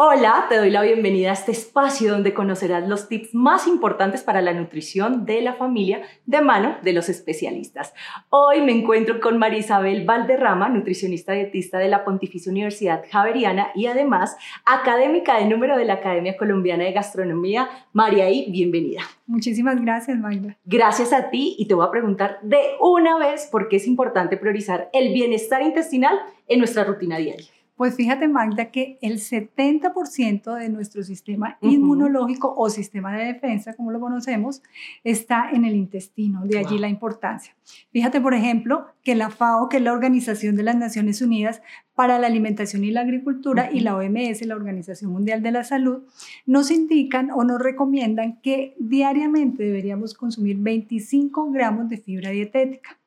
Hola, te doy la bienvenida a este espacio donde conocerás los tips más importantes para la nutrición de la familia de mano de los especialistas. Hoy me encuentro con María Isabel Valderrama, nutricionista dietista de la Pontificia Universidad Javeriana y además académica de número de la Academia Colombiana de Gastronomía. María y bienvenida. Muchísimas gracias, Magda. Gracias a ti y te voy a preguntar de una vez por qué es importante priorizar el bienestar intestinal en nuestra rutina diaria. Pues fíjate, Magda, que el 70% de nuestro sistema inmunológico o sistema de defensa, como lo conocemos, está en el intestino, de allí la importancia. Fíjate, por ejemplo, que la FAO, que es la Organización de las Naciones Unidas para la Alimentación y la Agricultura, y la OMS, la Organización Mundial de la Salud, nos indican o nos recomiendan que diariamente deberíamos consumir 25 gramos de fibra dietética.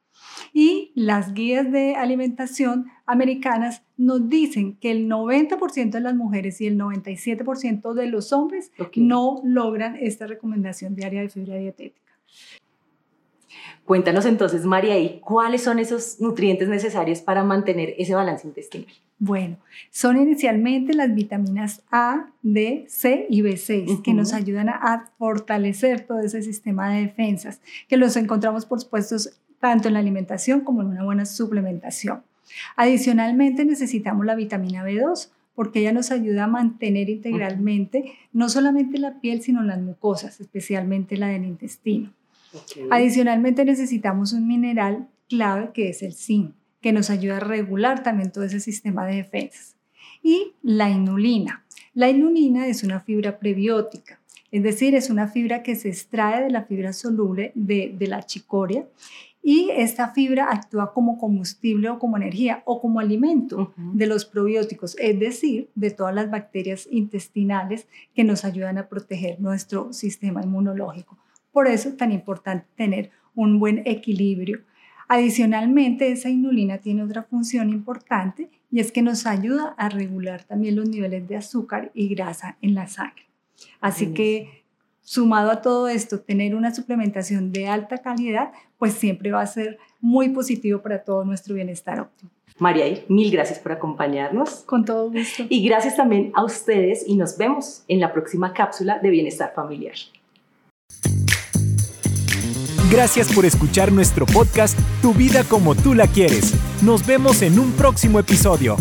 Y las guías de alimentación americanas nos dicen que el 90% de las mujeres y el 97% de los hombres no logran esta recomendación diaria de fibra dietética. Cuéntanos entonces, María, ¿y cuáles son esos nutrientes necesarios para mantener ese balance intestinal? Bueno, son inicialmente las vitaminas A, D, C y B6 que nos ayudan a fortalecer todo ese sistema de defensas, que los encontramos por supuesto tanto en la alimentación como en una buena suplementación. Adicionalmente necesitamos la vitamina B2 porque ella nos ayuda a mantener integralmente no solamente la piel, sino las mucosas, especialmente la del intestino. Adicionalmente necesitamos un mineral clave que es el zinc, que nos ayuda a regular también todo ese sistema de defensas. Y la inulina. La inulina es una fibra prebiótica, es decir, es una fibra que se extrae de la fibra soluble de, de la chicoria y esta fibra actúa como combustible o como energía o como alimento de los probióticos, es decir, de todas las bacterias intestinales que nos ayudan a proteger nuestro sistema inmunológico. Por eso es tan importante tener un buen equilibrio. Adicionalmente, esa inulina tiene otra función importante y es que nos ayuda a regular también los niveles de azúcar y grasa en la sangre. Así que sumado a todo esto, tener una suplementación de alta calidad, pues siempre va a ser muy positivo para todo nuestro bienestar óptimo. María, mil gracias por acompañarnos. Con todo gusto. Y gracias también a ustedes y nos vemos en la próxima cápsula de Bienestar Familiar. Gracias por escuchar nuestro podcast Tu vida como tú la quieres. Nos vemos en un próximo episodio.